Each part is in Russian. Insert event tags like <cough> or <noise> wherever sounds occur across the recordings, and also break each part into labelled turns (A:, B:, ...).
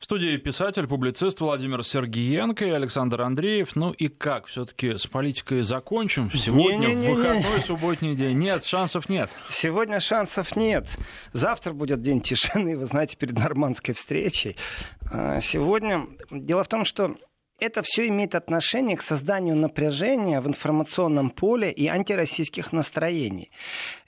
A: В студии писатель, публицист Владимир Сергиенко и Александр Андреев. Ну и как, все-таки с политикой закончим? Сегодня
B: Не-не-не-не.
A: в выходной субботний день. Нет, шансов нет.
B: Сегодня шансов нет. Завтра будет день тишины, вы знаете, перед нормандской встречей. А Сегодня... Дело в том, что это все имеет отношение к созданию напряжения в информационном поле и антироссийских настроений.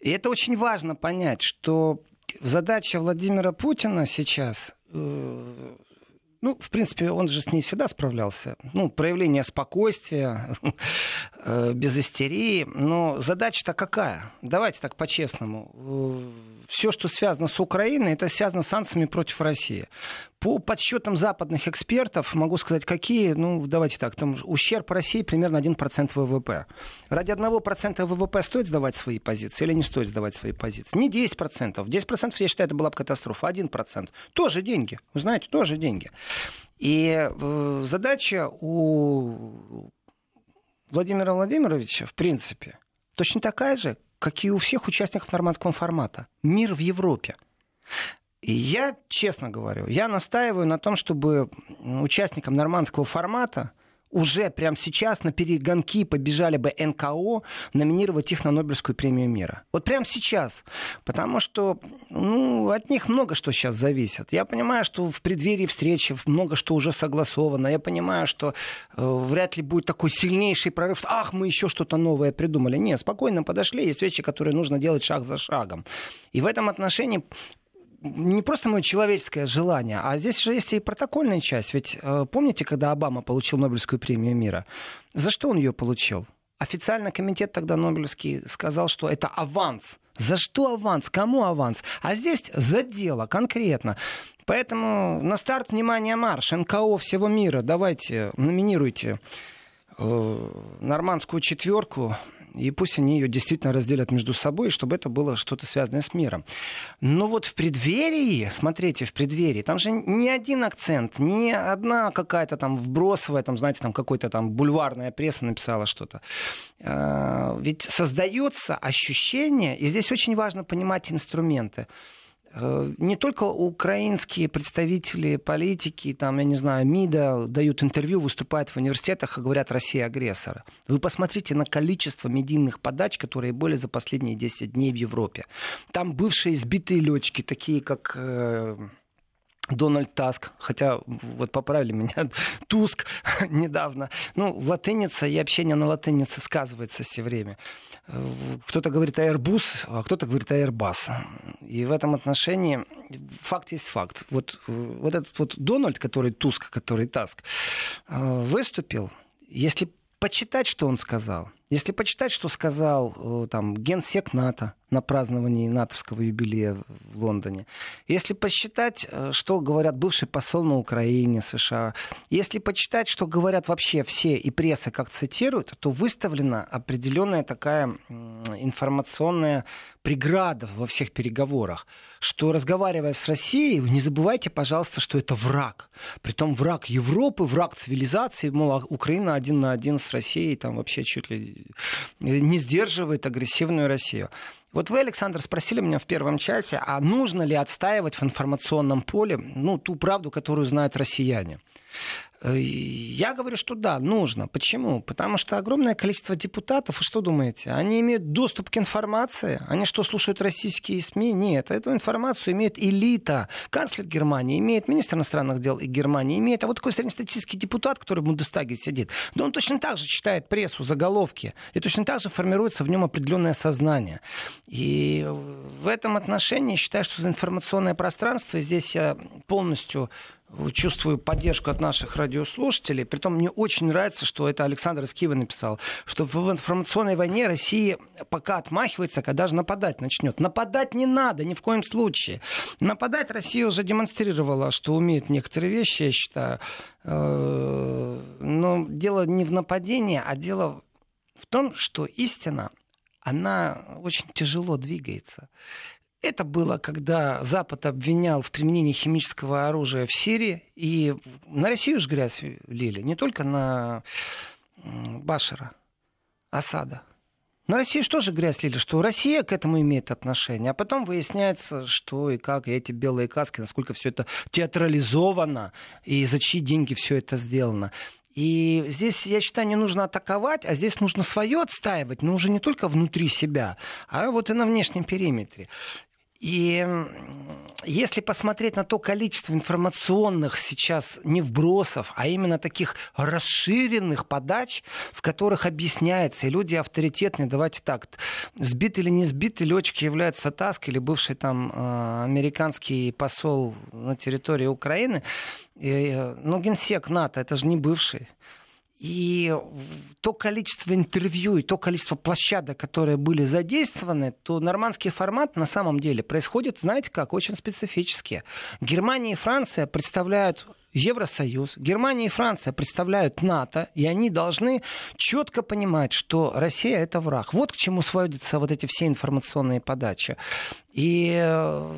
B: И это очень важно понять, что задача Владимира Путина сейчас ну, в принципе, он же с ней всегда справлялся. Ну, проявление спокойствия, <laughs> э, без истерии. Но задача-то какая? Давайте так по-честному. Все, что связано с Украиной, это связано с санкциями против России. По подсчетам западных экспертов, могу сказать, какие, ну, давайте так, там ущерб России примерно 1% ВВП. Ради 1% ВВП стоит сдавать свои позиции или не стоит сдавать свои позиции? Не 10%. 10% я считаю, это была бы катастрофа. 1%. Тоже деньги. Вы знаете, тоже деньги. И э, задача у Владимира Владимировича, в принципе, точно такая же, как и у всех участников нормандского формата. Мир в Европе. И я, честно говорю, я настаиваю на том, чтобы участникам нормандского формата уже прямо сейчас на перегонки побежали бы НКО номинировать их на Нобелевскую премию мира. Вот прямо сейчас. Потому что ну, от них много что сейчас зависит. Я понимаю, что в преддверии встречи много что уже согласовано. Я понимаю, что э, вряд ли будет такой сильнейший прорыв. Ах, мы еще что-то новое придумали. Нет, спокойно подошли. Есть вещи, которые нужно делать шаг за шагом. И в этом отношении не просто мое человеческое желание, а здесь же есть и протокольная часть. Ведь э, помните, когда Обама получил Нобелевскую премию мира? За что он ее получил? Официально комитет тогда Нобелевский сказал, что это аванс. За что аванс? Кому аванс? А здесь за дело конкретно. Поэтому на старт, внимание, марш. НКО всего мира. Давайте, номинируйте э, нормандскую четверку и пусть они ее действительно разделят между собой, чтобы это было что-то связанное с миром. Но вот в преддверии, смотрите, в преддверии, там же ни один акцент, ни одна какая-то там вбросовая, там, знаете, там какой-то там бульварная пресса написала что-то. А, Ведь создается ощущение, и здесь очень важно понимать инструменты, не только украинские представители политики, там, я не знаю, МИДа дают интервью, выступают в университетах и говорят «Россия агрессора». Вы посмотрите на количество медийных подач, которые были за последние 10 дней в Европе. Там бывшие избитые летчики, такие как... э, Дональд Таск, хотя вот поправили меня, <laughs> Туск <laughs> недавно. Ну, латыница и общение на латынице сказывается все время. Кто-то говорит Airbus, а кто-то говорит Airbus. И в этом отношении факт есть факт. Вот, вот этот вот Дональд, который Туск, который Таск, выступил, если почитать, что он сказал, если почитать, что сказал там, генсек НАТО на праздновании натовского юбилея в Лондоне, если посчитать, что говорят бывший посол на Украине, США, если почитать, что говорят вообще все и пресса, как цитируют, то выставлена определенная такая информационная преграда во всех переговорах, что разговаривая с Россией, не забывайте, пожалуйста, что это враг. Притом враг Европы, враг цивилизации, мол, Украина один на один с Россией, там вообще чуть ли не сдерживает агрессивную Россию. Вот вы, Александр, спросили меня в первом чате, а нужно ли отстаивать в информационном поле ну, ту правду, которую знают россияне. Я говорю, что да, нужно. Почему? Потому что огромное количество депутатов, и что думаете, они имеют доступ к информации? Они что, слушают российские СМИ? Нет, эту информацию имеет элита. Канцлер Германии имеет, министр иностранных дел и Германии имеет. А вот такой среднестатистический депутат, который в Бундестаге сидит, да он точно так же читает прессу, заголовки, и точно так же формируется в нем определенное сознание. И в этом отношении считаю, что за информационное пространство здесь я полностью чувствую поддержку от наших радиослушателей. Притом мне очень нравится, что это Александр из Киева написал, что в информационной войне Россия пока отмахивается, когда же нападать начнет. Нападать не надо ни в коем случае. Нападать Россия уже демонстрировала, что умеет некоторые вещи, я считаю. Но дело не в нападении, а дело в том, что истина, она очень тяжело двигается. Это было, когда Запад обвинял в применении химического оружия в Сирии, и на Россию же грязь лили, не только на Башара, Асада. на Россию что же грязь лили, что Россия к этому имеет отношение, а потом выясняется, что и как, и эти белые каски, насколько все это театрализовано, и за чьи деньги все это сделано. И здесь, я считаю, не нужно атаковать, а здесь нужно свое отстаивать, но уже не только внутри себя, а вот и на внешнем периметре. И если посмотреть на то количество информационных сейчас не вбросов, а именно таких расширенных подач, в которых объясняется, и люди авторитетные, давайте так, сбит или не сбитый летчик является Таск или бывший там э, американский посол на территории Украины, э, ну, генсек НАТО, это же не бывший. И то количество интервью и то количество площадок, которые были задействованы, то нормандский формат на самом деле происходит, знаете как, очень специфически. Германия и Франция представляют Евросоюз, Германия и Франция представляют НАТО, и они должны четко понимать, что Россия это враг. Вот к чему сводятся вот эти все информационные подачи. И э,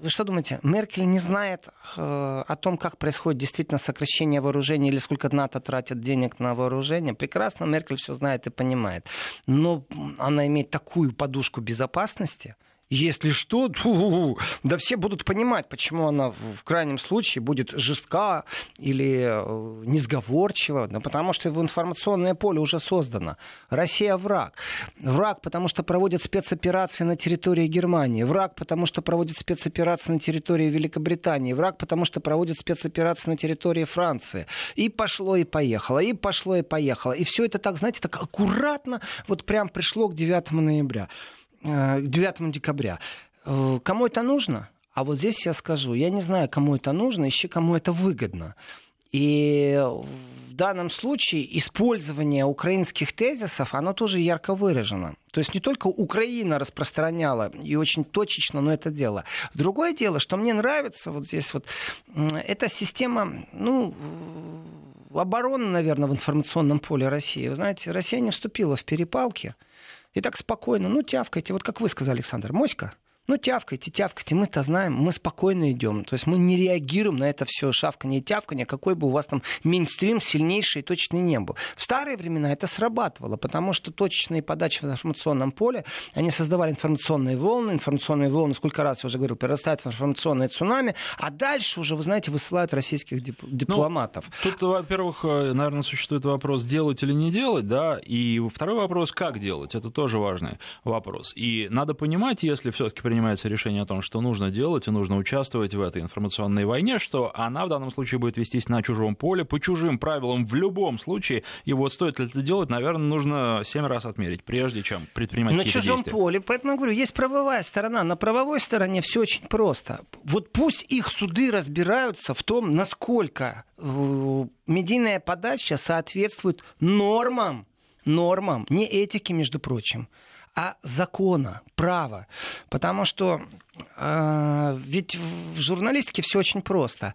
B: вы что думаете, Меркель не знает э, о том, как происходит действительно сокращение вооружений или сколько НАТО тратит денег на вооружение? Прекрасно Меркель все знает и понимает. Но она имеет такую подушку безопасности – если что, <laughs> ту, да все будут понимать, почему она в крайнем случае будет жестка или э, несговорчива, да потому что в информационное поле уже создано. Россия враг. Враг, потому что проводит спецоперации на территории Германии. Враг, потому что проводит спецоперации на территории Великобритании. Враг, потому что проводит спецоперации на территории Франции. И пошло, и поехало, и пошло, и поехало. И все это так, знаете, так аккуратно вот прям пришло к 9 ноября. 9 э, декабря. Э, кому это нужно? А вот здесь я скажу, я не знаю, кому это нужно, еще кому это выгодно. И в данном случае использование украинских тезисов, оно тоже ярко выражено. То есть не только Украина распространяла и очень точечно, но это дело. Другое дело, что мне нравится вот здесь вот, эта система, ну, обороны, наверное, в информационном поле России. Вы знаете, Россия не вступила в перепалки. И так спокойно, ну, тявкайте, вот как вы сказали, Александр, моська, ну, тявкайте, тявкайте, мы-то знаем, мы спокойно идем. То есть мы не реагируем на это все шавканье и тявканье, какой бы у вас там мейнстрим сильнейший и точный не был. В старые времена это срабатывало, потому что точечные подачи в информационном поле, они создавали информационные волны, информационные волны, сколько раз я уже говорил, перерастают в информационное цунами, а дальше уже, вы знаете, высылают российских дип- ну, дипломатов.
A: Ну, тут, во-первых, э, наверное, существует вопрос, делать или не делать, да, и второй вопрос, как делать, это тоже важный вопрос. И надо понимать, если все-таки принимать принимается решение о том, что нужно делать и нужно участвовать в этой информационной войне, что она в данном случае будет вестись на чужом поле, по чужим правилам в любом случае. И вот стоит ли это делать, наверное, нужно семь раз отмерить, прежде чем предпринимать
B: на
A: какие-то
B: действия.
A: На чужом
B: поле, поэтому говорю, есть правовая сторона. На правовой стороне все очень просто. Вот пусть их суды разбираются в том, насколько э, медийная подача соответствует нормам, нормам, не этике, между прочим, а закона, права. Потому что э, ведь в журналистике все очень просто.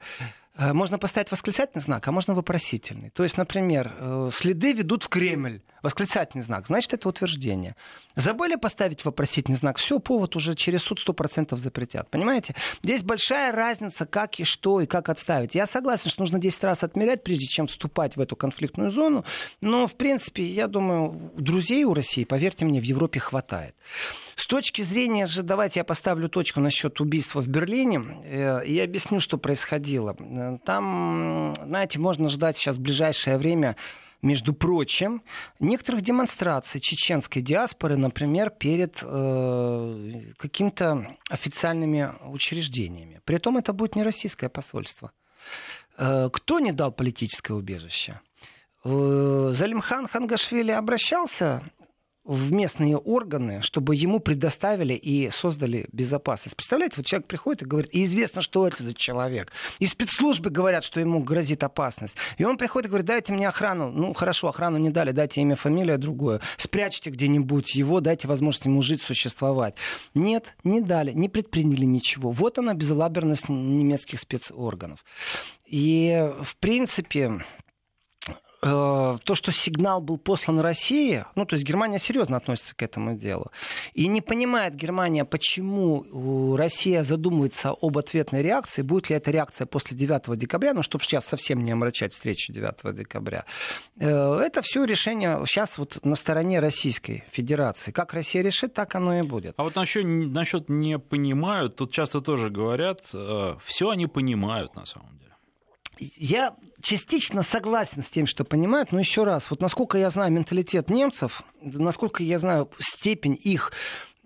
B: Э, можно поставить восклицательный знак, а можно вопросительный. То есть, например, э, следы ведут в Кремль. Восклицательный знак. Значит, это утверждение. Забыли поставить вопросительный знак. Все, повод уже через суд 100% запретят. Понимаете? Здесь большая разница, как и что, и как отставить. Я согласен, что нужно 10 раз отмерять, прежде чем вступать в эту конфликтную зону. Но, в принципе, я думаю, друзей у России, поверьте мне, в Европе хватает. С точки зрения же, давайте я поставлю точку насчет убийства в Берлине э, и объясню, что происходило. Там, знаете, можно ждать сейчас в ближайшее время между прочим, некоторых демонстраций чеченской диаспоры, например, перед э, какими-то официальными учреждениями. При этом это будет не российское посольство. Э, кто не дал политическое убежище? Э, Залимхан Хангашвили обращался в местные органы, чтобы ему предоставили и создали безопасность. Представляете, вот человек приходит и говорит, и известно, что это за человек. И спецслужбы говорят, что ему грозит опасность. И он приходит и говорит, дайте мне охрану. Ну, хорошо, охрану не дали, дайте имя, фамилия, другое. Спрячьте где-нибудь его, дайте возможность ему жить, существовать. Нет, не дали, не предприняли ничего. Вот она безалаберность немецких спецорганов. И, в принципе, то, что сигнал был послан России, ну, то есть Германия серьезно относится к этому делу, и не понимает Германия, почему Россия задумывается об ответной реакции, будет ли эта реакция после 9 декабря, ну, чтобы сейчас совсем не омрачать встречу 9 декабря. Э, это все решение сейчас вот на стороне Российской Федерации. Как Россия решит, так оно и будет.
A: А вот насчет, насчет не понимают, тут часто тоже говорят, э, все они понимают на самом деле.
B: Я частично согласен с тем, что понимают, но еще раз, вот насколько я знаю менталитет немцев, насколько я знаю степень их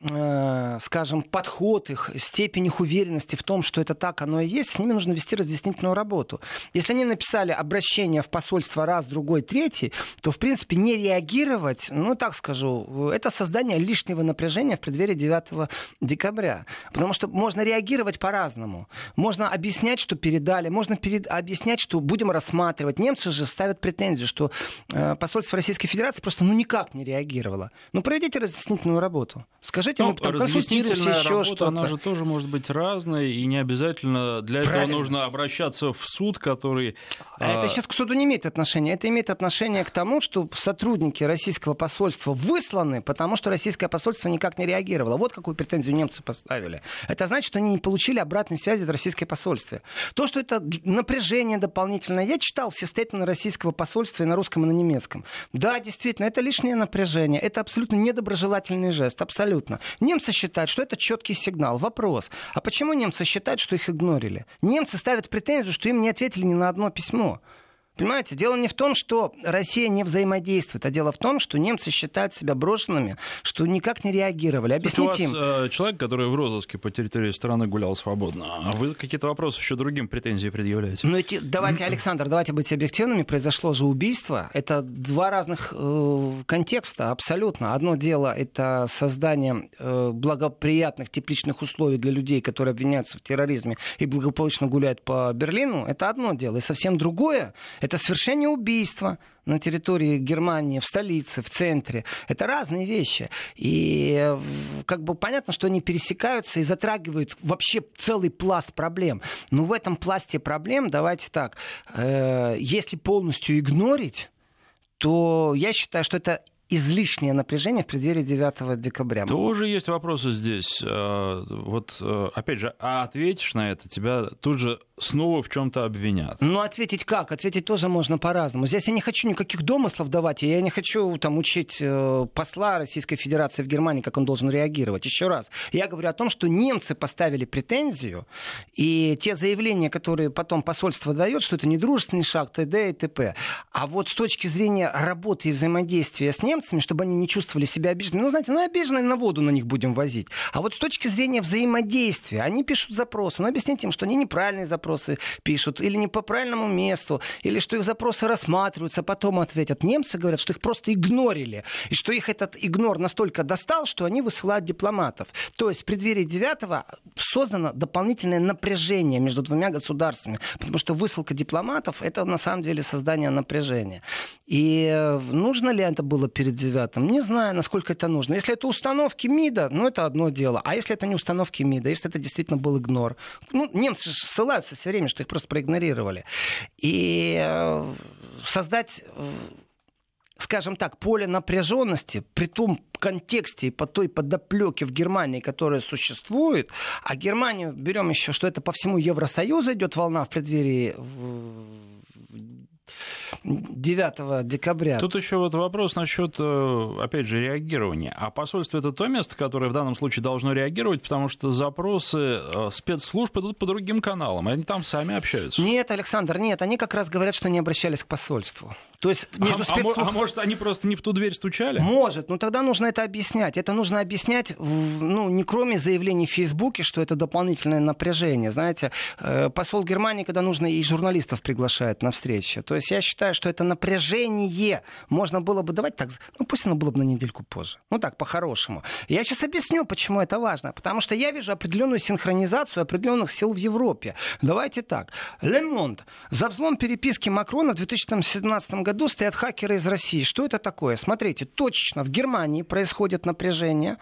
B: скажем, подход их, степень их уверенности в том, что это так оно и есть, с ними нужно вести разъяснительную работу. Если они написали обращение в посольство раз, другой, третий, то, в принципе, не реагировать, ну, так скажу, это создание лишнего напряжения в преддверии 9 декабря. Потому что можно реагировать по-разному. Можно объяснять, что передали, можно перед... объяснять, что будем рассматривать. Немцы же ставят претензию, что э, посольство Российской Федерации просто ну никак не реагировало. Ну, проведите разъяснительную работу. Скажите,
A: Скажите, ну, мы консультируемся еще что-то. Она же тоже может быть разной, и не обязательно для Правильно. этого нужно обращаться в суд, который...
B: А это а, сейчас к суду не имеет отношения. Это имеет отношение к тому, что сотрудники российского посольства высланы, потому что российское посольство никак не реагировало. Вот какую претензию немцы поставили. Это значит, что они не получили обратной связи от российского посольства. То, что это напряжение дополнительное, я читал все стейтмены российского посольства и на русском, и на немецком. Да, действительно, это лишнее напряжение. Это абсолютно недоброжелательный жест. Абсолютно. Немцы считают, что это четкий сигнал. Вопрос, а почему немцы считают, что их игнорили? Немцы ставят претензию, что им не ответили ни на одно письмо. Понимаете, дело не в том, что Россия не взаимодействует, а дело в том, что немцы считают себя брошенными, что никак не реагировали. Объясните
A: им. Э, человек, который в розыске по территории страны гулял свободно, а вы какие-то вопросы еще другим претензии предъявляете?
B: Ну, эти, давайте, <clears throat> Александр, давайте быть объективными. Произошло же убийство. Это два разных э, контекста, абсолютно. Одно дело это создание э, благоприятных тепличных условий для людей, которые обвиняются в терроризме и благополучно гуляют по Берлину. Это одно дело. И совсем другое это совершение убийства на территории Германии, в столице, в центре. Это разные вещи. И как бы понятно, что они пересекаются и затрагивают вообще целый пласт проблем. Но в этом пласте проблем, давайте так, э, если полностью игнорить, то я считаю, что это излишнее напряжение в преддверии 9 декабря.
A: Тоже есть вопросы здесь. Э, вот, э, опять же, а ответишь на это, тебя тут же снова в чем-то обвинят.
B: Ну, ответить как? Ответить тоже можно по-разному. Здесь я не хочу никаких домыслов давать, я не хочу там учить э, посла Российской Федерации в Германии, как он должен реагировать. Еще раз, я говорю о том, что немцы поставили претензию, и те заявления, которые потом посольство дает, что это недружественный шаг, т.д. и т.п. А вот с точки зрения работы и взаимодействия с немцами, чтобы они не чувствовали себя обиженными, ну, знаете, ну, обиженные на воду на них будем возить. А вот с точки зрения взаимодействия, они пишут запросы, ну, объясните им, что они неправильные запросы, запросы пишут, или не по правильному месту, или что их запросы рассматриваются, потом ответят. Немцы говорят, что их просто игнорили, и что их этот игнор настолько достал, что они высылают дипломатов. То есть в преддверии 9 создано дополнительное напряжение между двумя государствами, потому что высылка дипломатов — это на самом деле создание напряжения. И э, нужно ли это было перед 9 Не знаю, насколько это нужно. Если это установки МИДа, ну это одно дело. А если это не установки МИДа, если это действительно был игнор? Ну, немцы ссылаются все время, что их просто проигнорировали. И э, создать э, скажем так, поле напряженности при том контексте и по той подоплеке в Германии, которая существует, а Германию берем еще, что это по всему Евросоюзу идет волна в преддверии 9 декабря.
A: Тут еще вот вопрос насчет, э, опять же, реагирования. А посольство это то место, которое в данном случае должно реагировать, потому что запросы э, спецслужб идут по другим каналам, они там сами общаются.
B: Нет, Александр, нет, они как раз говорят, что не обращались к посольству.
A: То есть а, между а, спецслужб... а, а может, они просто не в ту дверь стучали?
B: Может, но тогда нужно это объяснять. Это нужно объяснять, ну, не кроме заявлений в Фейсбуке, что это дополнительное напряжение. Знаете, э, посол Германии, когда нужно, и журналистов приглашает на встречи. То есть я считаю, что это напряжение можно было бы давать так, ну, пусть оно было бы на недельку позже. Ну, так, по-хорошему. Я сейчас объясню, почему это важно. Потому что я вижу определенную синхронизацию определенных сил в Европе. Давайте так. Лемонт. За взлом переписки Макрона в 2017 году году стоят хакеры из России. Что это такое? Смотрите, точечно в Германии происходит напряжение.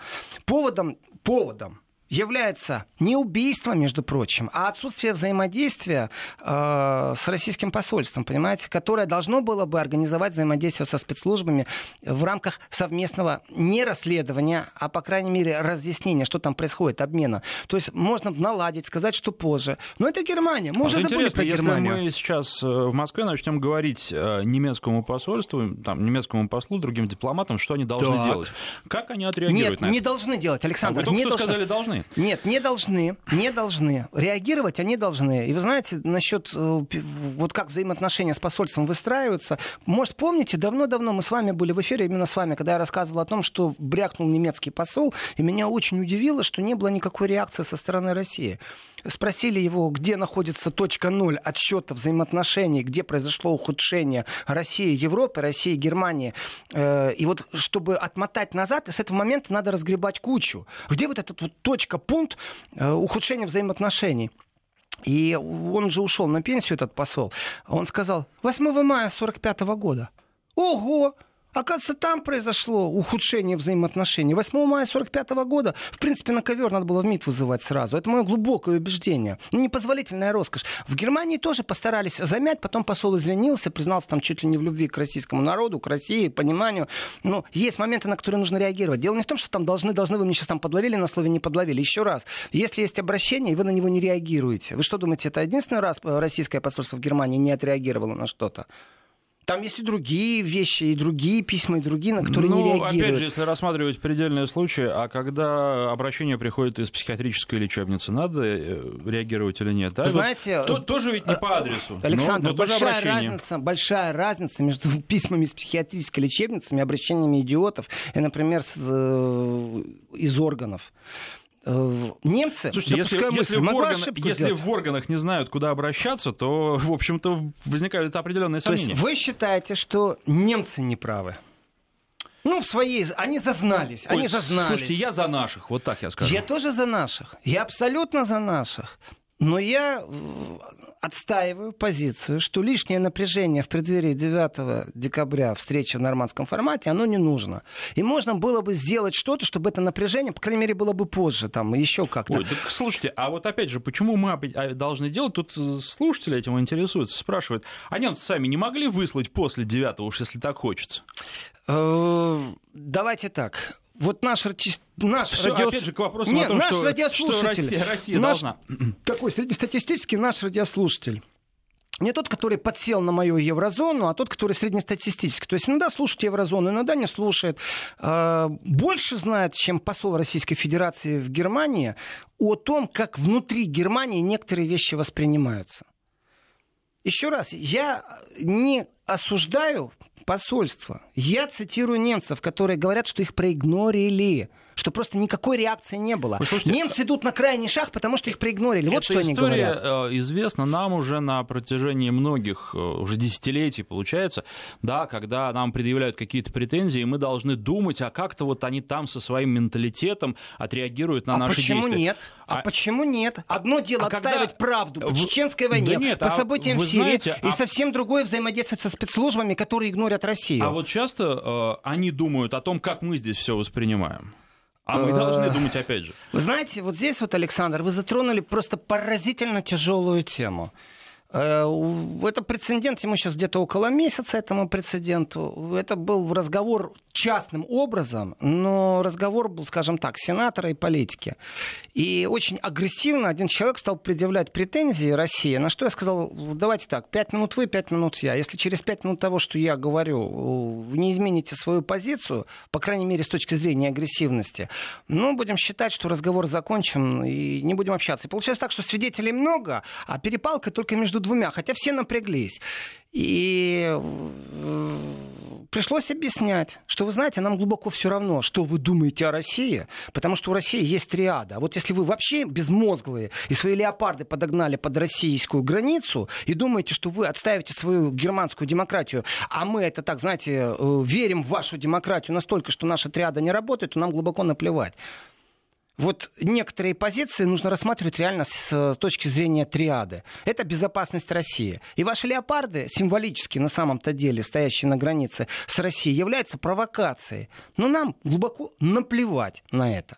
B: Поводом, поводом является не убийство, между прочим, а отсутствие взаимодействия э, с российским посольством, понимаете, которое должно было бы организовать взаимодействие со спецслужбами в рамках совместного не расследования, а, по крайней мере, разъяснения, что там происходит, обмена. То есть можно наладить, сказать, что позже. Но это Германия. Мы а уже забыли про Германию.
A: Если мы сейчас э, в Москве начнем говорить э, немецкому посольству, там, немецкому послу, другим дипломатам, что они должны так. делать, как они отреагируют
B: Нет, на это? не должны делать, Александр.
A: А вы только
B: не
A: что
B: должны.
A: сказали, должны должны.
B: Нет, не должны, не должны. Реагировать они должны. И вы знаете, насчет э, вот как взаимоотношения с посольством выстраиваются. Может, помните, давно-давно мы с вами были в эфире, именно с вами, когда я рассказывал о том, что брякнул немецкий посол, и меня очень удивило, что не было никакой реакции со стороны России. Спросили его, где находится точка ноль отсчета взаимоотношений, где произошло ухудшение России, Европы, России, Германии. Э, и вот чтобы отмотать назад, с этого момента надо разгребать кучу. Где вот этот вот точка, пункт э, ухудшения взаимоотношений? И он же ушел на пенсию, этот посол. Он сказал, 8 мая 45 года. Ого! Оказывается, там произошло ухудшение взаимоотношений. 8 мая 45 года, в принципе, на ковер надо было в МИД вызывать сразу. Это мое глубокое убеждение. Ну, непозволительная роскошь. В Германии тоже постарались замять, потом посол извинился, признался там чуть ли не в любви к российскому народу, к России, пониманию. Но есть моменты, на которые нужно реагировать. Дело не в том, что там должны, должны, вы меня сейчас там подловили на слове не подловили. Еще раз, если есть обращение, и вы на него не реагируете, вы что думаете, это единственный раз российское посольство в Германии не отреагировало на что-то? Там есть и другие вещи, и другие письма, и другие, на которые ну, не реагируют.
A: опять же, если рассматривать предельные случаи, а когда обращение приходит из психиатрической лечебницы, надо э, реагировать или нет? Да?
B: знаете...
A: Вот, тоже ведь не по адресу.
B: Александр, но, но большая, разница, большая разница между <laughs> письмами из психиатрической лечебницы и обращениями идиотов, и, например, с, э, из органов. Э, немцы,
A: Слушайте, если, если, в, орган, если в органах не знают, куда обращаться, то, в общем-то, возникают определенные сомнения. То
B: есть вы считаете, что немцы не правы? Ну, в своей... Они зазнались, Ой, они зазнались.
A: Слушайте, я за наших, вот так я скажу.
B: Я тоже за наших. Я абсолютно за наших. Но я э, отстаиваю позицию, что лишнее напряжение в преддверии 9 декабря встречи в нормандском формате, оно не нужно. И можно было бы сделать что-то, чтобы это напряжение, по крайней мере, было бы позже, там, еще как-то. Ой,
A: так слушайте, а вот опять же, почему мы а, должны делать? Тут слушатели этим интересуются, спрашивают, а немцы сами не могли выслать после 9 уж, если так хочется?
B: Э, давайте так вот наш, наш
A: Все, радиос... опять же, к вопросу Нет, о том,
B: наш
A: что,
B: радиослушатель,
A: что Россия, Россия
B: наш,
A: должна...
B: Такой среднестатистический наш радиослушатель. Не тот, который подсел на мою еврозону, а тот, который среднестатистический. То есть иногда слушает еврозону, иногда не слушает. А, больше знает, чем посол Российской Федерации в Германии, о том, как внутри Германии некоторые вещи воспринимаются. Еще раз, я не осуждаю посольство. Я цитирую немцев, которые говорят, что их проигнорили что просто никакой реакции не было. Слушайте, Немцы идут на крайний шаг, потому что их проигнорили. Вот что они говорят.
A: история э, известна нам уже на протяжении многих, э, уже десятилетий, получается, да, когда нам предъявляют какие-то претензии, мы должны думать, а как-то вот они там со своим менталитетом отреагируют на а наши
B: почему
A: действия.
B: Нет? А, а почему нет? Одно дело а отстаивать когда... правду по чеченской войне, да нет, по а событиям в Сирии, знаете, и а... совсем другое взаимодействовать со спецслужбами, которые игнорят Россию.
A: А вот часто э, они думают о том, как мы здесь все воспринимаем. А мы должны э, думать опять же.
B: Вы знаете, вот здесь вот, Александр, вы затронули просто поразительно тяжелую тему. Э, это прецедент, ему сейчас где-то около месяца этому прецеденту. Это был разговор частным образом, но разговор был, скажем так, сенатора и политики. И очень агрессивно один человек стал предъявлять претензии России, на что я сказал, давайте так, пять минут вы, пять минут я. Если через пять минут того, что я говорю, вы не измените свою позицию, по крайней мере, с точки зрения агрессивности, ну, будем считать, что разговор закончен и не будем общаться. И получается так, что свидетелей много, а перепалка только между двумя, хотя все напряглись. И э, пришлось объяснять, что, вы знаете, нам глубоко все равно, что вы думаете о России, потому что у России есть триада. А вот если вы вообще безмозглые и свои леопарды подогнали под российскую границу и думаете, что вы отставите свою германскую демократию, а мы это так, знаете, э, верим в вашу демократию настолько, что наша триада не работает, то нам глубоко наплевать вот некоторые позиции нужно рассматривать реально с э, точки зрения триады. Это безопасность России. И ваши леопарды, символически на самом-то деле, стоящие на границе с Россией, являются провокацией. Но нам глубоко наплевать на это.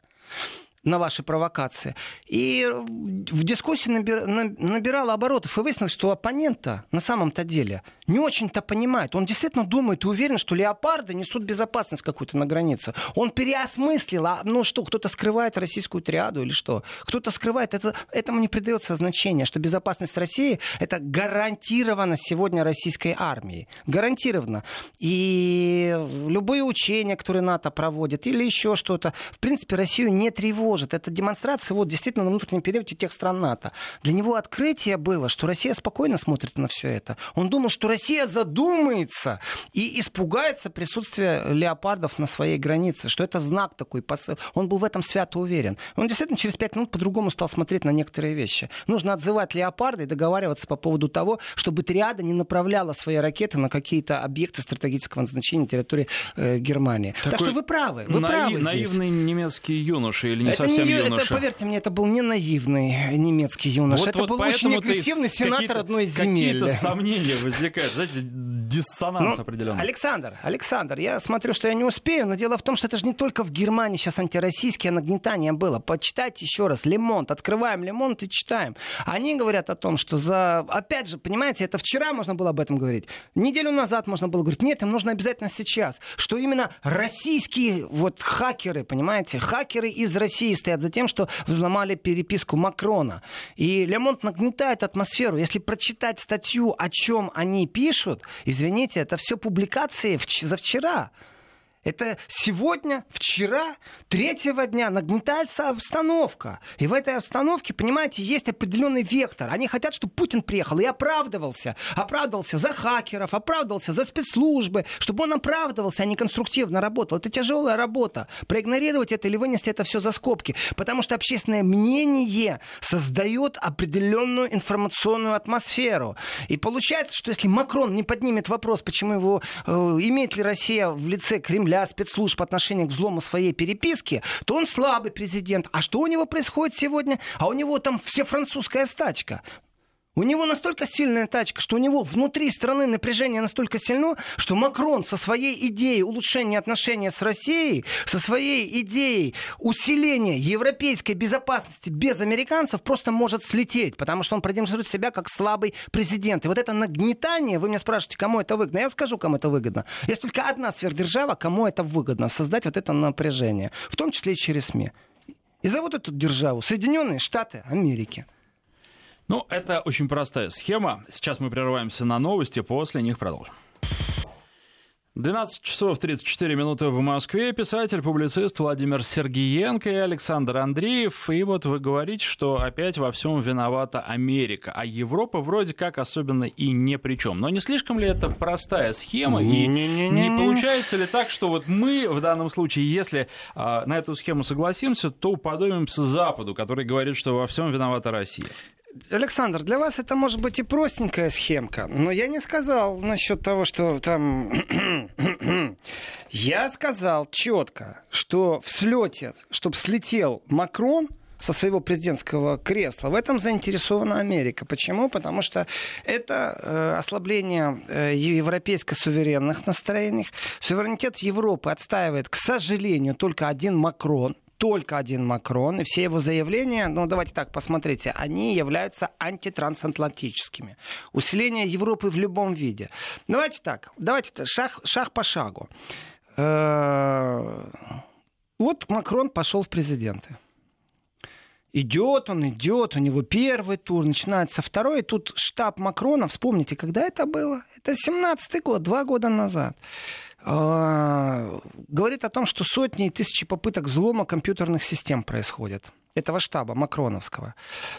B: на ваши провокации. И в дискуссии набир, набирала оборотов, и выяснилось, что оппонента на самом-то деле не очень-то понимает. Он действительно думает и уверен, что леопарды несут безопасность какую-то на границе. Он переосмыслил, а ну что, кто-то скрывает российскую триаду или что? Кто-то скрывает, это, этому не придается значения, что безопасность России это гарантировано сегодня российской армией. Гарантированно. И любые учения, которые НАТО проводит, или еще что-то, в принципе, Россию не тревожит. Это демонстрация вот, действительно на внутреннем периоде тех стран НАТО. Для него открытие было, что Россия спокойно смотрит на все это. Он думал, что Россия задумается и испугается присутствия леопардов на своей границе, что это знак такой посыл. Он был в этом свято уверен. Он действительно через пять минут по-другому стал смотреть на некоторые вещи. Нужно отзывать леопарды и договариваться по поводу того, чтобы триада не направляла свои ракеты на какие-то объекты стратегического назначения на территории э, Германии. Такой так что вы правы. Вы наив, правы
A: здесь. Наивный немецкий юноша или не совсем не, юноша.
B: Это, поверьте мне, это был не наивный немецкий юноша. Вот, это вот был очень агрессивный сенатор одной из земель.
A: Какие-то сомнения возникают, знаете, диссонанс ну, определенный.
B: Александр, Александр, я смотрю, что я не успею, но дело в том, что это же не только в Германии сейчас антироссийское нагнетание было. Почитайте еще раз. Лемонт. Открываем Лемонт и читаем. Они говорят о том, что за... Опять же, понимаете, это вчера можно было об этом говорить. Неделю назад можно было говорить. Нет, им нужно обязательно сейчас. Что именно российские вот хакеры, понимаете, хакеры из России стоят за тем, что взломали переписку Макрона. И Лемонт нагнетает атмосферу. Если прочитать статью, о чем они пишут, извините, это все публикации за вчера. Это сегодня, вчера, третьего дня нагнетается обстановка. И в этой обстановке, понимаете, есть определенный вектор. Они хотят, чтобы Путин приехал и оправдывался. Оправдывался за хакеров, оправдывался за спецслужбы, чтобы он оправдывался, а не конструктивно работал. Это тяжелая работа. Проигнорировать это или вынести это все за скобки. Потому что общественное мнение создает определенную информационную атмосферу. И получается, что если Макрон не поднимет вопрос, почему его, э, имеет ли Россия в лице Кремля Кремля, спецслужб по к взлому своей переписки, то он слабый президент. А что у него происходит сегодня? А у него там все французская стачка. У него настолько сильная тачка, что у него внутри страны напряжение настолько сильно, что Макрон со своей идеей улучшения отношений с Россией, со своей идеей усиления европейской безопасности без американцев просто может слететь, потому что он продемонстрирует себя как слабый президент. И вот это нагнетание, вы меня спрашиваете, кому это выгодно? Я скажу, кому это выгодно. Есть только одна сверхдержава, кому это выгодно, создать вот это напряжение, в том числе и через СМИ. И зовут эту державу Соединенные Штаты Америки.
A: Ну, это очень простая схема. Сейчас мы прерываемся на новости, после них продолжим. 12 часов 34 минуты в Москве. Писатель, публицист Владимир Сергиенко и Александр Андреев. И вот вы говорите, что опять во всем виновата Америка, а Европа вроде как особенно и не при чем. Но не слишком ли это простая схема? И не получается ли так, что вот мы в данном случае, если а, на эту схему согласимся, то уподобимся Западу, который говорит, что во всем виновата Россия?
B: Александр, для вас это может быть и простенькая схемка, но я не сказал насчет того, что там... <clears throat> я сказал четко, что в слете, чтобы слетел Макрон, со своего президентского кресла. В этом заинтересована Америка. Почему? Потому что это э, ослабление э, европейско-суверенных настроений. Суверенитет Европы отстаивает, к сожалению, только один Макрон только один Макрон, и все его заявления, ну давайте так, посмотрите, они являются антитрансатлантическими. Усиление Европы в любом виде. Давайте так, давайте шаг, шаг по шагу. Э, вот Макрон пошел в президенты. Идет он, идет, у него первый тур, начинается второй, тут штаб Макрона, вспомните, когда это было? Это 17-й год, два года назад. А, говорит о том, что сотни и тысячи попыток взлома компьютерных систем происходят этого штаба Макроновского.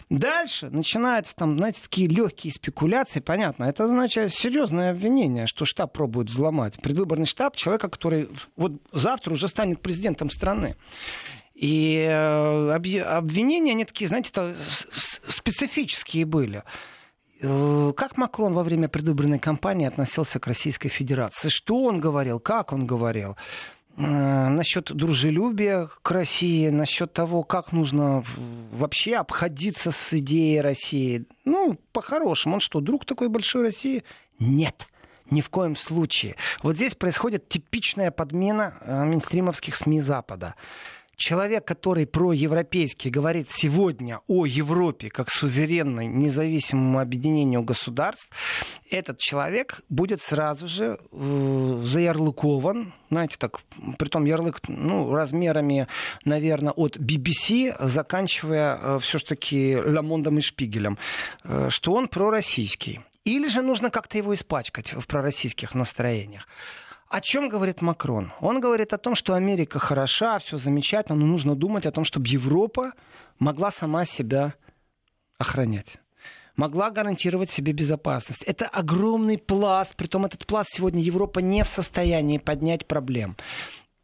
B: Дальше начинаются там, знаете, такие легкие спекуляции. Понятно, это значит серьезное обвинение, что штаб пробует взломать. Предвыборный штаб человека, который вот завтра уже станет президентом страны. И э, обвинения, они такие, знаете, специфические были. Э, как Макрон во время предвыборной кампании относился к Российской Федерации? Что он говорил? Как он говорил? Э, насчет дружелюбия к России, насчет того, как нужно вообще обходиться с идеей России. Ну, по-хорошему, он что, друг такой большой России? Нет. Ни в коем случае. Вот здесь происходит типичная подмена э, мейнстримовских СМИ Запада человек, который проевропейский, говорит сегодня о Европе как суверенной, независимому объединению государств, этот человек будет сразу же э, заярлыкован, знаете, так, притом ярлык, ну, размерами, наверное, от BBC, заканчивая э, все-таки Ламондом и Шпигелем, э, что он пророссийский. Или же нужно как-то его испачкать в пророссийских настроениях. О чем говорит Макрон? Он говорит о том, что Америка хороша, все замечательно, но нужно думать о том, чтобы Европа могла сама себя охранять могла гарантировать себе безопасность. Это огромный пласт, притом этот пласт сегодня Европа не в состоянии поднять проблем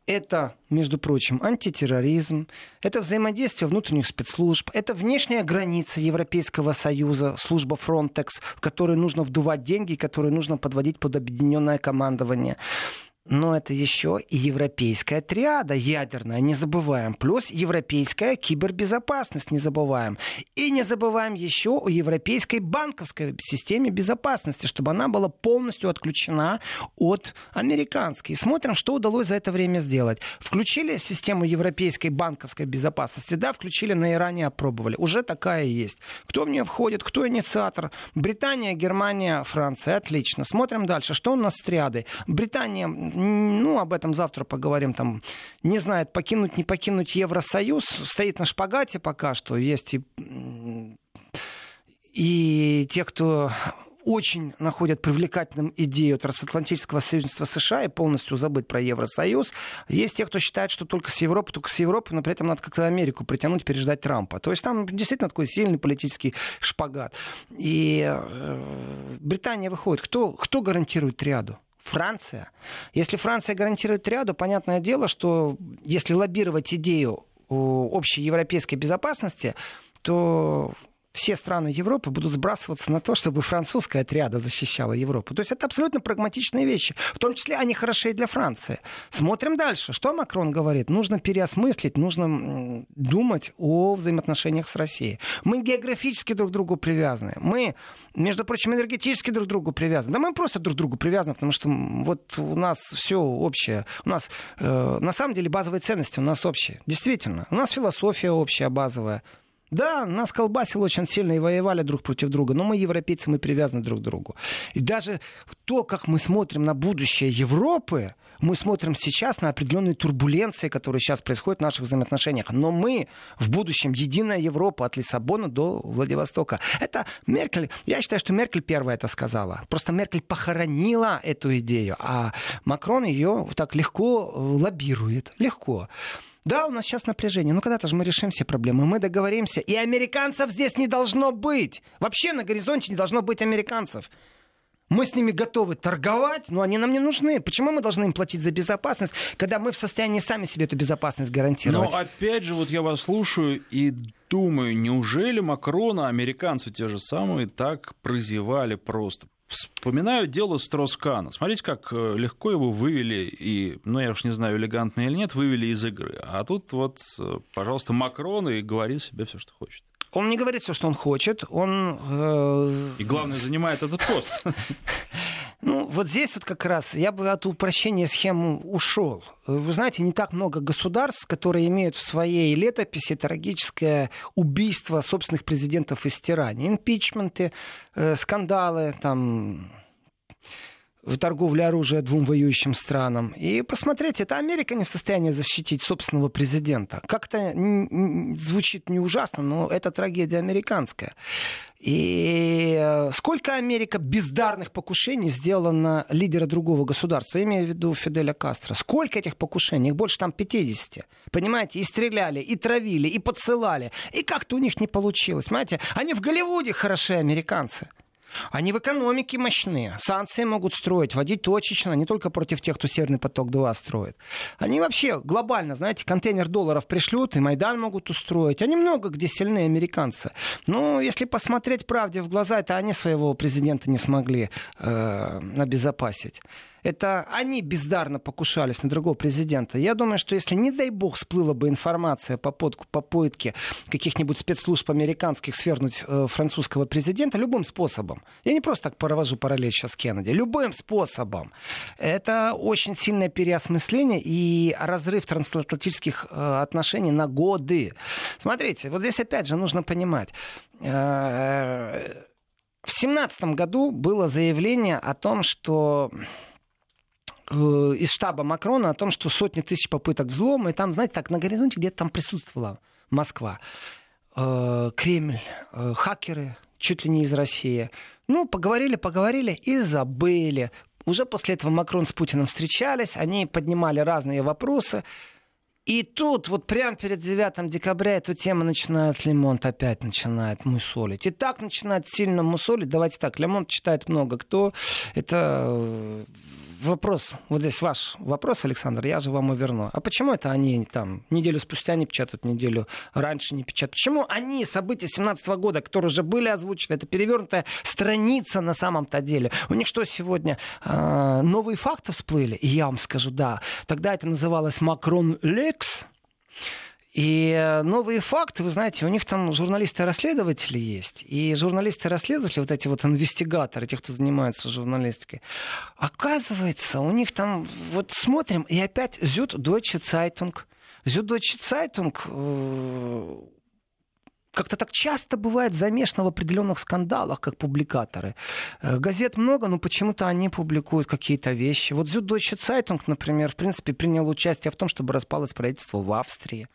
B: это, между прочим, антитерроризм, это взаимодействие внутренних спецслужб, это внешняя граница Европейского Союза, служба Frontex, в которой нужно вдувать деньги, которые нужно подводить под объединенное командование но это еще и европейская триада ядерная, не забываем. Плюс европейская кибербезопасность, не забываем. И не забываем еще о европейской банковской системе безопасности, чтобы она была полностью отключена от американской. И смотрим, что удалось за это время сделать. Включили систему европейской банковской безопасности, да, включили на Иране, опробовали. Уже такая есть. Кто в нее входит, кто инициатор? Британия, Германия, Франция. Отлично. Смотрим дальше. Что у нас с триадой? Британия ну, об этом завтра поговорим, там, не знает, покинуть, не покинуть Евросоюз, стоит на шпагате пока что, есть и, и те, кто очень находят привлекательным идею трансатлантического союзничества США и полностью забыть про Евросоюз. Есть те, кто считает, что только с Европы, только с Европы, но при этом надо как-то Америку притянуть, переждать Трампа. То есть там действительно такой сильный политический шпагат. И э, Британия выходит. Кто, кто гарантирует триаду? Франция. Если Франция гарантирует ряду, понятное дело, что если лоббировать идею общей европейской безопасности, то все страны Европы будут сбрасываться на то, чтобы французская отряда защищала Европу. То есть это абсолютно прагматичные вещи. В том числе они хороши и для Франции. Смотрим дальше. Что Макрон говорит? Нужно переосмыслить, нужно думать о взаимоотношениях с Россией. Мы географически друг к другу привязаны. Мы, между прочим, энергетически друг к другу привязаны. Да мы просто друг к другу привязаны, потому что вот у нас все общее. У нас э, на самом деле базовые ценности у нас общие. Действительно. У нас философия общая, базовая. Да, нас колбасило очень сильно и воевали друг против друга, но мы, европейцы, мы привязаны друг к другу. И даже то, как мы смотрим на будущее Европы, мы смотрим сейчас на определенные турбуленции, которые сейчас происходят в наших взаимоотношениях. Но мы в будущем единая Европа от Лиссабона до Владивостока. Это Меркель, я считаю, что Меркель первая это сказала. Просто Меркель похоронила эту идею, а Макрон ее так легко лоббирует. Легко. Да, у нас сейчас напряжение, но когда-то же мы решим все проблемы, мы договоримся. И американцев здесь не должно быть. Вообще на горизонте не должно быть американцев. Мы с ними готовы торговать, но они нам не нужны. Почему мы должны им платить за безопасность, когда мы в состоянии сами себе эту безопасность гарантировать?
A: Но опять же, вот я вас слушаю и думаю, неужели Макрона американцы те же самые так прозевали просто? Вспоминаю дело Строскана. Смотрите, как э, легко его вывели, и, ну, я уж не знаю, элегантно или нет, вывели из игры. А тут вот, э, пожалуйста, Макрон и говорит себе все, что хочет.
B: Он не говорит все, что он хочет, он... Э...
A: И главное, занимает этот пост. <laughs>
B: Ну, вот здесь вот как раз я бы от упрощения схем ушел. Вы знаете, не так много государств, которые имеют в своей летописи трагическое убийство собственных президентов из тирани. Импичменты, э, скандалы, там, в торговле оружия двум воюющим странам. И посмотрите, это Америка не в состоянии защитить собственного президента. Как-то звучит не ужасно, но это трагедия американская. И э, сколько Америка бездарных покушений сделала на лидера другого государства, имею в виду Фиделя Кастро. Сколько этих покушений? Их больше там 50. Понимаете? И стреляли, и травили, и подсылали. И как-то у них не получилось. Понимаете? Они в Голливуде хороши, американцы. Они в экономике мощные. Санкции могут строить, водить точечно, не только против тех, кто Северный поток-2 строит. Они вообще глобально, знаете, контейнер долларов пришлют, и Майдан могут устроить. Они много где сильные американцы. Но если посмотреть правде в глаза, это они своего президента не смогли э, обезопасить. Это они бездарно покушались на другого президента. Я думаю, что если, не дай бог, всплыла бы информация по попытке каких-нибудь спецслужб американских свернуть э, французского президента любым способом. Я не просто так провожу параллель сейчас с Кеннеди. Любым способом. Это очень сильное переосмысление и разрыв трансатлантических э, отношений на годы. Смотрите, вот здесь опять же нужно понимать. Э, в семнадцатом году было заявление о том, что из штаба Макрона о том, что сотни тысяч попыток взлома, и там, знаете, так на горизонте где-то там присутствовала Москва, э, Кремль, хакеры, чуть ли не из России. Ну, поговорили, поговорили и забыли. Уже после этого Макрон с Путиным встречались, они поднимали разные вопросы. И тут вот прямо перед 9 декабря эту тему начинает Лемонт опять начинает мусолить. И так начинает сильно мусолить. Давайте так, Лемонт читает много кто. Это э, вопрос, вот здесь ваш вопрос, Александр, я же вам и верну. А почему это они там неделю спустя не печатают, неделю раньше не печатают? Почему они события 17 года, которые уже были озвучены, это перевернутая страница на самом-то деле? У них что сегодня? Э, новые факты всплыли? И я вам скажу, да. Тогда это называлось Макрон Лекс. И э, новые факты, вы знаете, у них там журналисты-расследователи есть. И журналисты-расследователи, вот эти вот инвестигаторы, те, кто занимается журналистикой, оказывается, у них там, вот смотрим, и опять Зюд Deutsche Zeitung. Зюд Deutsche Zeitung э, как-то так часто бывает замешано в определенных скандалах, как публикаторы. Э, газет много, но почему-то они публикуют какие-то вещи. Вот Süddeutsche Zeitung, например, в принципе, принял участие в том, чтобы распалось правительство в Австрии.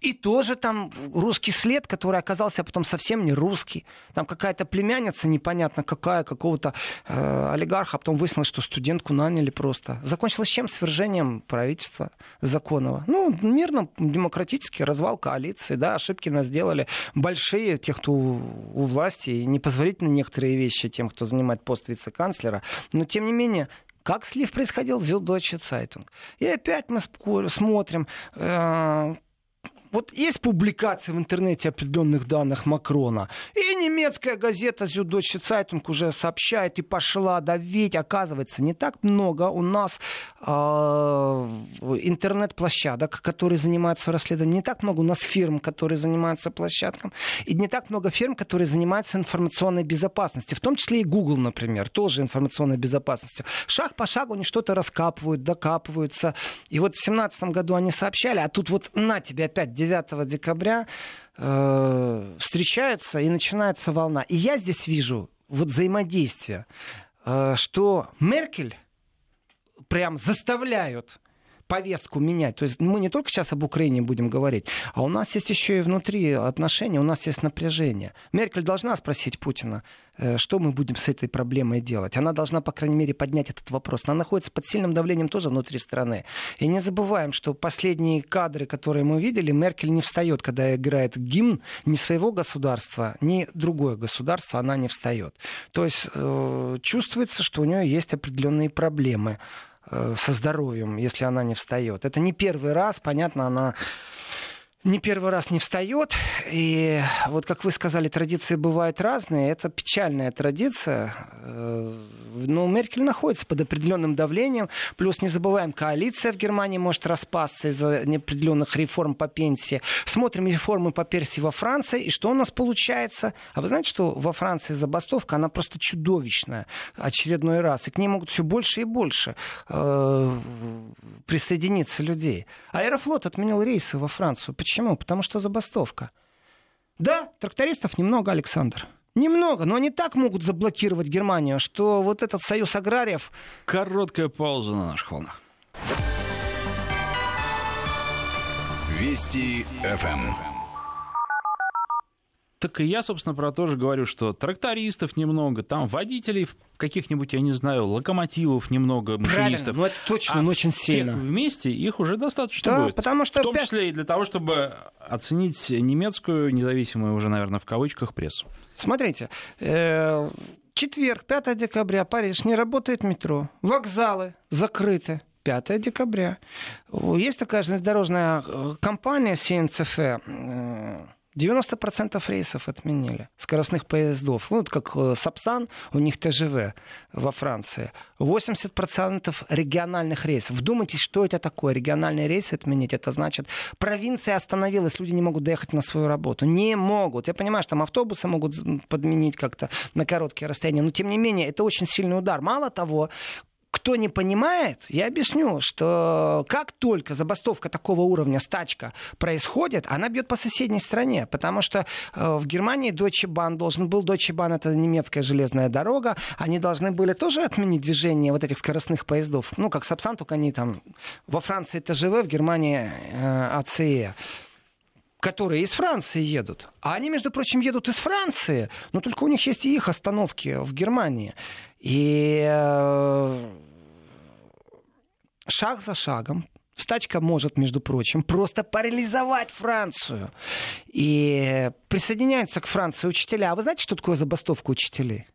B: И тоже там русский след, который оказался потом совсем не русский. Там какая-то племянница, непонятно какая, какого-то э, олигарха, а потом выяснилось, что студентку наняли просто. Закончилось чем? Свержением правительства законного. Ну, мирно, демократический развал коалиции, да, ошибки нас сделали большие, тех, кто у, у власти, и непозволительно некоторые вещи тем, кто занимает пост вице-канцлера. Но, тем не менее, как слив происходил в Deutsche Zeitung. И опять мы смотрим, э, вот есть публикации в интернете определенных данных Макрона, и немецкая газета Süddeutsche Zeitung уже сообщает и пошла давить. Оказывается, не так много у нас э, интернет-площадок, которые занимаются расследованием, не так много у нас фирм, которые занимаются площадком, и не так много фирм, которые занимаются информационной безопасностью, в том числе и Google, например, тоже информационной безопасностью. Шаг по шагу они что-то раскапывают, докапываются. И вот в 2017 году они сообщали, а тут вот на тебе опять 9 декабря э, встречаются и начинается волна. И я здесь вижу вот взаимодействие, э, что Меркель прям заставляют повестку менять. То есть мы не только сейчас об Украине будем говорить, а у нас есть еще и внутри отношения, у нас есть напряжение. Меркель должна спросить Путина, э, что мы будем с этой проблемой делать. Она должна, по крайней мере, поднять этот вопрос. Она находится под сильным давлением тоже внутри страны. И не забываем, что последние кадры, которые мы видели, Меркель не встает, когда играет гимн ни своего государства, ни другое государство, она не встает. То есть э, чувствуется, что у нее есть определенные проблемы. Э, со здоровьем, если она не встает. Это не первый раз, понятно, она не первый раз не встает. И вот, как вы сказали, традиции бывают разные. Это печальная традиция. Э, но Меркель находится под определенным давлением. Плюс не забываем, коалиция в Германии может распасться из-за неопределенных реформ по пенсии. Смотрим реформы по пенсии во Франции. И что у нас получается? А вы знаете, что во Франции забастовка, она просто чудовищная очередной раз. И к ней могут все больше и больше э, присоединиться людей. Аэрофлот отменил рейсы во Францию. Почему? Потому что забастовка. Да, трактористов немного, Александр. Немного, но они так могут заблокировать Германию, что вот этот союз аграриев...
A: Короткая пауза на наших волнах.
C: Вести ФМ.
A: Так и я, собственно, про то же говорю, что трактористов немного, там водителей каких-нибудь, я не знаю, локомотивов немного, машинистов.
B: ну это точно,
A: а
B: но очень
A: всех
B: сильно.
A: вместе их уже достаточно
B: Да,
A: будет.
B: потому что
A: В том
B: опять-
A: числе и для того, чтобы оценить немецкую независимую уже, наверное, в кавычках прессу.
B: Смотрите, э, четверг, 5 декабря, Париж, не работает метро, вокзалы закрыты. 5 декабря. Есть такая железнодорожная э, компания э, 90% рейсов отменили, скоростных поездов. Вот как э, Сапсан, у них ТЖВ во Франции. 80% региональных рейсов. Вдумайтесь, что это такое? Региональные рейсы отменить. Это значит, провинция остановилась, люди не могут доехать на свою работу. Не могут. Я понимаю, что там автобусы могут подменить как-то на короткие расстояния, но тем не менее, это очень сильный удар. Мало того, кто не понимает, я объясню, что как только забастовка такого уровня, стачка происходит, она бьет по соседней стране, потому что э, в Германии Deutsche Bahn должен был, Deutsche Bahn это немецкая железная дорога, они должны были тоже отменить движение вот этих скоростных поездов, ну как Сапсан, только они там во Франции ТЖВ, в Германии э, АЦЕ которые из Франции едут. А они, между прочим, едут из Франции, но только у них есть и их остановки в Германии. И э, шаг за шагом стачка может, между прочим, просто парализовать Францию. И присоединяются к Франции учителя. А вы знаете, что такое забастовка учителей?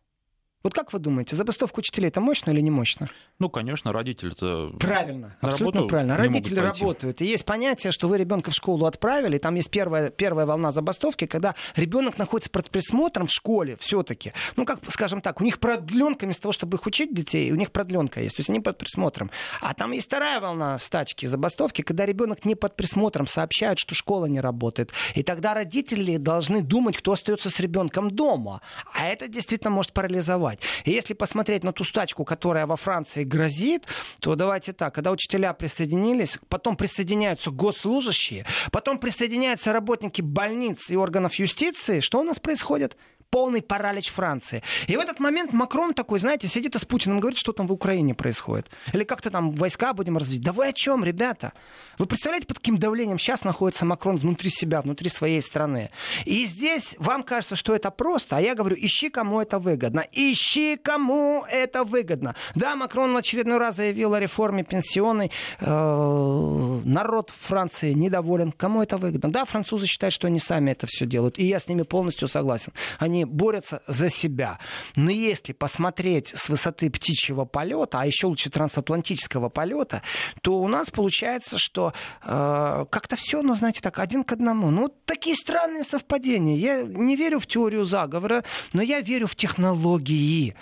B: Вот как вы думаете, забастовка учителей это мощно или не мощно?
A: Ну, конечно, родители-то...
B: Правильно, абсолютно правильно. Родители работают. И есть понятие, что вы ребенка в школу отправили, там есть первая, первая волна забастовки, когда ребенок находится под присмотром в школе все-таки. Ну, как, скажем так, у них продленка, вместо того, чтобы их учить детей, у них продленка есть, то есть они под присмотром. А там есть вторая волна стачки, забастовки, когда ребенок не под присмотром, сообщают, что школа не работает. И тогда родители должны думать, кто остается с ребенком дома. А это действительно может парализовать существовать. И если посмотреть на ту стачку, которая во Франции грозит, то давайте так, когда учителя присоединились, потом присоединяются госслужащие, потом присоединяются работники больниц и органов юстиции, что у нас происходит? Полный паралич Франции. И в этот момент Макрон такой, знаете, сидит и с Путиным говорит, что там в Украине происходит. Или как-то там войска будем развить. Да вы о чем, ребята? Вы представляете, под каким давлением сейчас находится Макрон внутри себя, внутри своей страны? И здесь вам кажется, что это просто, а я говорю, ищи, кому это выгодно. Ищи, кому это выгодно. Да, Макрон в очередной раз заявил о реформе пенсионной. Э, народ Франции недоволен. Кому это выгодно? Да, французы считают, что они сами это все делают. И я с ними полностью согласен. Они борются за себя. Но если посмотреть с высоты птичьего полета, а еще лучше трансатлантического полета, то у нас получается, что э, как-то все, ну, знаете, так, один к одному. Ну, такие странные совпадения. Я не верю в теорию заговора, но я верю в технологии.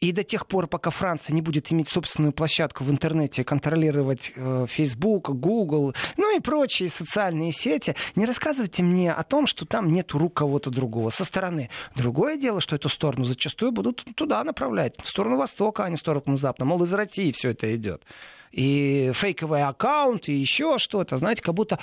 B: И до тех пор, пока Франция не будет иметь собственную площадку в интернете, контролировать э, Facebook, Google, ну и прочие социальные сети, не рассказывайте мне о том, что там нет рук кого-то другого со стороны. Другое дело, что эту сторону зачастую будут туда направлять, в сторону Востока, а не в сторону Запада. Мол, из России все это идет и фейковый аккаунт, и еще что-то. Знаете, как будто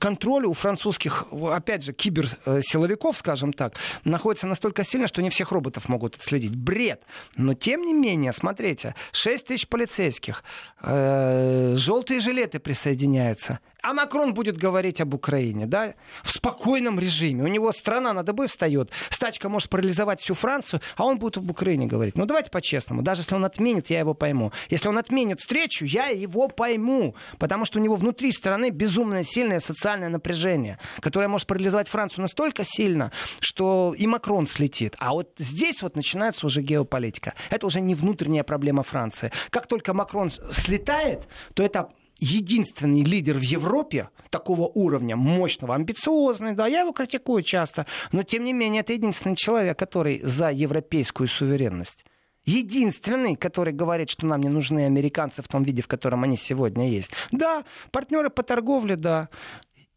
B: контроль у французских, опять же, киберсиловиков, скажем так, находится настолько сильно, что не всех роботов могут отследить. Бред. Но тем не менее, смотрите, 6 тысяч полицейских, э, желтые жилеты присоединяются. А Макрон будет говорить об Украине, да, в спокойном режиме. У него страна на дыбы встает, стачка может парализовать всю Францию, а он будет об Украине говорить. Ну, давайте по-честному. Даже если он отменит, я его пойму. Если он отменит встречу, я его пойму. Потому что у него внутри страны безумное сильное социальное напряжение, которое может парализовать Францию настолько сильно, что и Макрон слетит. А вот здесь вот начинается уже геополитика. Это уже не внутренняя проблема Франции. Как только Макрон слетает, то это единственный лидер в Европе такого уровня, мощного, амбициозный, да, я его критикую часто, но тем не менее это единственный человек, который за европейскую суверенность. Единственный, который говорит, что нам не нужны американцы в том виде, в котором они сегодня есть. Да, партнеры по торговле, да.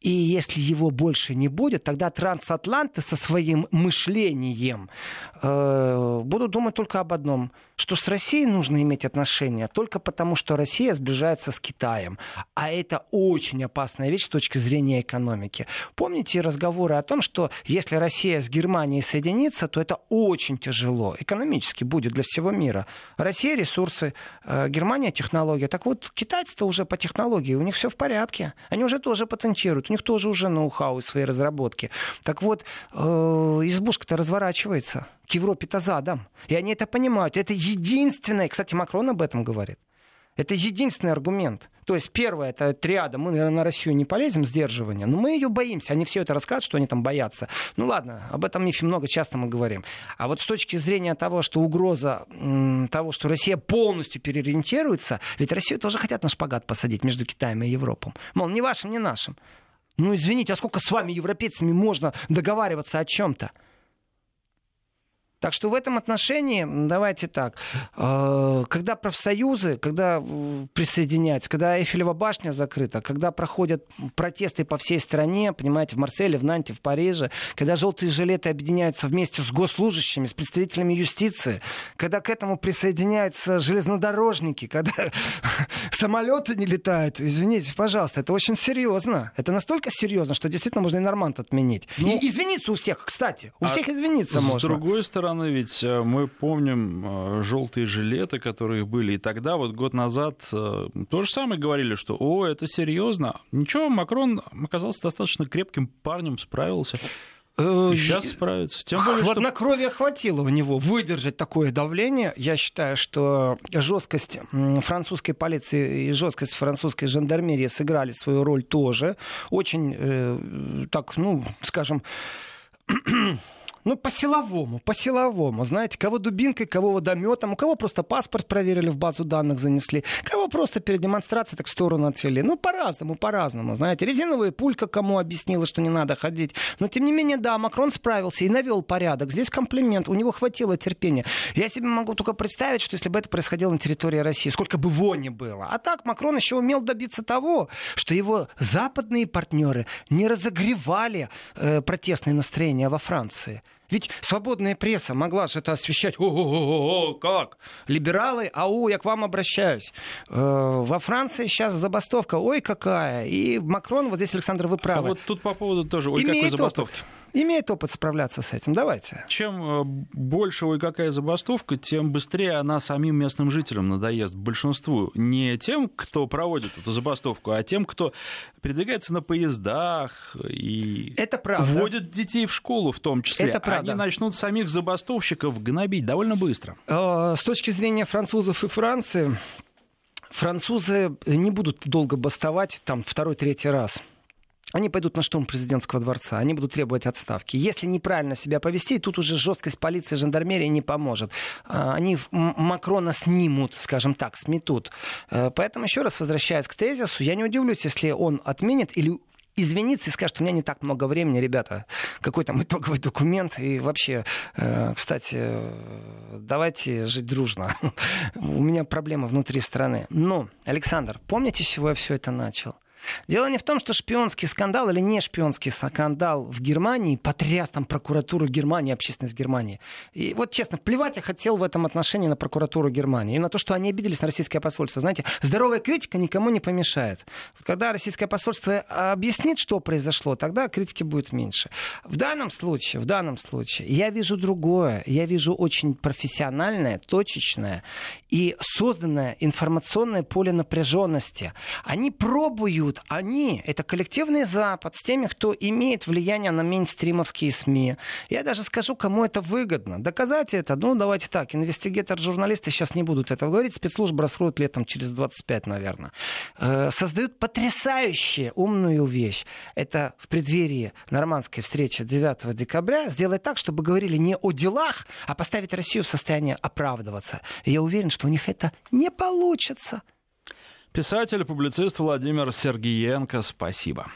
B: И если его больше не будет, тогда трансатланты со своим мышлением э, будут думать только об одном – что с Россией нужно иметь отношения только потому, что Россия сближается с Китаем. А это очень опасная вещь с точки зрения экономики. Помните разговоры о том, что если Россия с Германией соединится, то это очень тяжело. Экономически будет для всего мира. Россия ресурсы, э, Германия технология. Так вот, китайцы-то уже по технологии, у них все в порядке. Они уже тоже патентируют, у них тоже уже ноу-хау и свои разработки. Так вот, э, избушка-то разворачивается к Европе-то задом. И они это понимают. Это единственное, кстати, Макрон об этом говорит. Это единственный аргумент. То есть первое, это триада, мы на Россию не полезем, сдерживание, но мы ее боимся. Они все это рассказывают, что они там боятся. Ну ладно, об этом мифе много часто мы говорим. А вот с точки зрения того, что угроза того, что Россия полностью переориентируется, ведь Россию тоже хотят на шпагат посадить между Китаем и Европой. Мол, не вашим, не нашим. Ну, извините, а сколько с вами, европейцами, можно договариваться о чем-то? Так что в этом отношении, давайте так, э, когда профсоюзы, когда присоединяются, когда Эйфелева башня закрыта, когда проходят протесты по всей стране, понимаете, в Марселе, в Нанте, в Париже, когда желтые жилеты объединяются вместе с госслужащими, с представителями юстиции, когда к этому присоединяются железнодорожники, когда <laughs> самолеты не летают, извините, пожалуйста, это очень серьезно. Это настолько серьезно, что действительно можно и Норманд отменить. Ну, и извиниться у всех, кстати, у а всех извиниться
A: с
B: можно.
A: С другой стороны, стороны, ведь э, мы помним э, желтые жилеты, которые были. И тогда, вот год назад, э, то же самое говорили, что «О, это серьезно». Ничего, Макрон оказался достаточно крепким парнем, справился. И сейчас справится.
B: Тем более, что... хватило у него выдержать такое давление. Я считаю, что жесткость французской полиции и жесткость французской жандармерии сыграли свою роль тоже. Очень, э, так, ну, скажем, ну, по-силовому, по-силовому. Знаете, кого дубинкой, кого водометом, у кого просто паспорт проверили, в базу данных занесли, кого просто перед демонстрацией так в сторону отвели. Ну, по-разному, по-разному, знаете. Резиновая пулька кому объяснила, что не надо ходить. Но, тем не менее, да, Макрон справился и навел порядок. Здесь комплимент, у него хватило терпения. Я себе могу только представить, что если бы это происходило на территории России, сколько бы вони было. А так Макрон еще умел добиться того, что его западные партнеры не разогревали э, протестные настроения во Франции. Ведь свободная пресса могла же это освещать. О-о-о, как? Либералы, ау, я к вам обращаюсь. Э, во Франции сейчас забастовка, ой, какая. И Макрон, вот здесь, Александр, вы правы.
A: А вот тут по поводу тоже, ой, какой забастовки. Опыт
B: имеет опыт справляться с этим. Давайте.
A: Чем э, больше ой какая забастовка, тем быстрее она самим местным жителям надоест. Большинству. Не тем, кто проводит эту забастовку, а тем, кто передвигается на поездах и
B: Это правда.
A: вводит детей в школу в том числе.
B: Это правда.
A: Они начнут самих забастовщиков гнобить довольно быстро.
B: Э, с точки зрения французов и Франции, французы не будут долго бастовать там второй-третий раз они пойдут на штурм президентского дворца, они будут требовать отставки. Если неправильно себя повести, тут уже жесткость полиции и жандармерии не поможет. А, они Макрона снимут, скажем так, сметут. Э, поэтому еще раз возвращаясь к тезису, я не удивлюсь, если он отменит или извиниться и скажет, у меня не так много времени, ребята, какой там <laughs> итоговый документ. И вообще, э, кстати, давайте жить дружно. <laughs> у меня проблемы внутри страны. Но, Александр, помните, с чего я все это начал? Дело не в том, что шпионский скандал или не шпионский скандал в Германии потряс там прокуратуру Германии, общественность Германии. И вот честно, плевать я хотел в этом отношении на прокуратуру Германии и на то, что они обиделись на российское посольство. Знаете, здоровая критика никому не помешает. Когда российское посольство объяснит, что произошло, тогда критики будет меньше. В данном случае, в данном случае я вижу другое. Я вижу очень профессиональное, точечное и созданное информационное поле напряженности. Они пробуют идут они, это коллективный Запад, с теми, кто имеет влияние на мейнстримовские СМИ. Я даже скажу, кому это выгодно. Доказать это, ну, давайте так, инвестигатор-журналисты сейчас не будут этого говорить, спецслужбы раскроют летом через 25, наверное. Э, создают потрясающую умную вещь. Это в преддверии нормандской встречи 9 декабря сделать так, чтобы говорили не о делах, а поставить Россию в состояние оправдываться. И я уверен, что у них это не получится.
A: Писатель, публицист Владимир Сергиенко, спасибо.